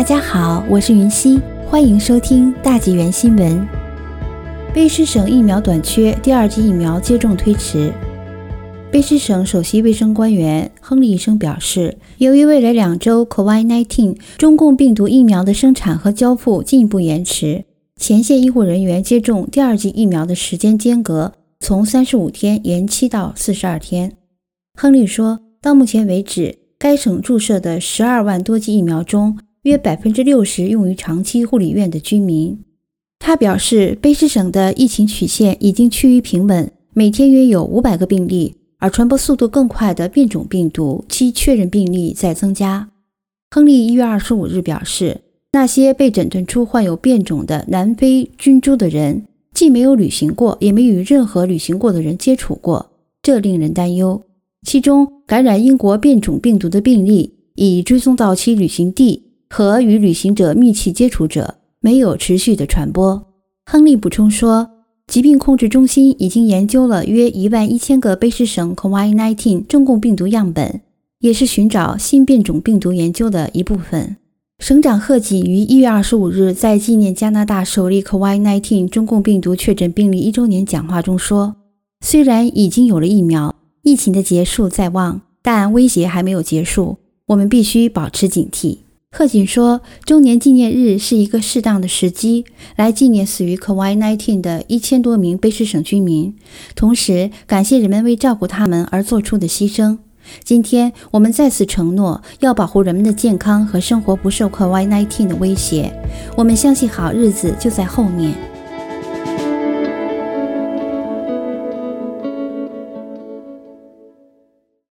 大家好，我是云溪，欢迎收听大纪元新闻。卑诗省疫苗短缺，第二剂疫苗接种推迟。卑诗省首席卫生官员亨利医生表示，由于未来两周 COVID-19 中共病毒疫苗的生产和交付进一步延迟，前线医护人员接种第二剂疫苗的时间间隔从三十五天延期到四十二天。亨利说，到目前为止，该省注射的十二万多剂疫苗中，约百分之六十用于长期护理院的居民。他表示，卑诗省的疫情曲线已经趋于平稳，每天约有五百个病例，而传播速度更快的变种病毒其确认病例在增加。亨利一月二十五日表示，那些被诊断出患有变种的南非菌株的人，既没有旅行过，也没与任何旅行过的人接触过，这令人担忧。其中，感染英国变种病毒的病例已追踪到其旅行地。和与旅行者密切接触者没有持续的传播。亨利补充说，疾病控制中心已经研究了约一万一千个卑诗省 COVID-19 中共病毒样本，也是寻找新变种病毒研究的一部分。省长贺锦于一月二十五日在纪念加拿大首例 COVID-19 中共病毒确诊病例一周年讲话中说：“虽然已经有了疫苗，疫情的结束在望，但威胁还没有结束，我们必须保持警惕。”贺锦说：“周年纪念日是一个适当的时机，来纪念死于 COVID-19 的一千多名卑诗省居民，同时感谢人们为照顾他们而做出的牺牲。今天，我们再次承诺要保护人们的健康和生活不受 COVID-19 的威胁。我们相信好日子就在后面。”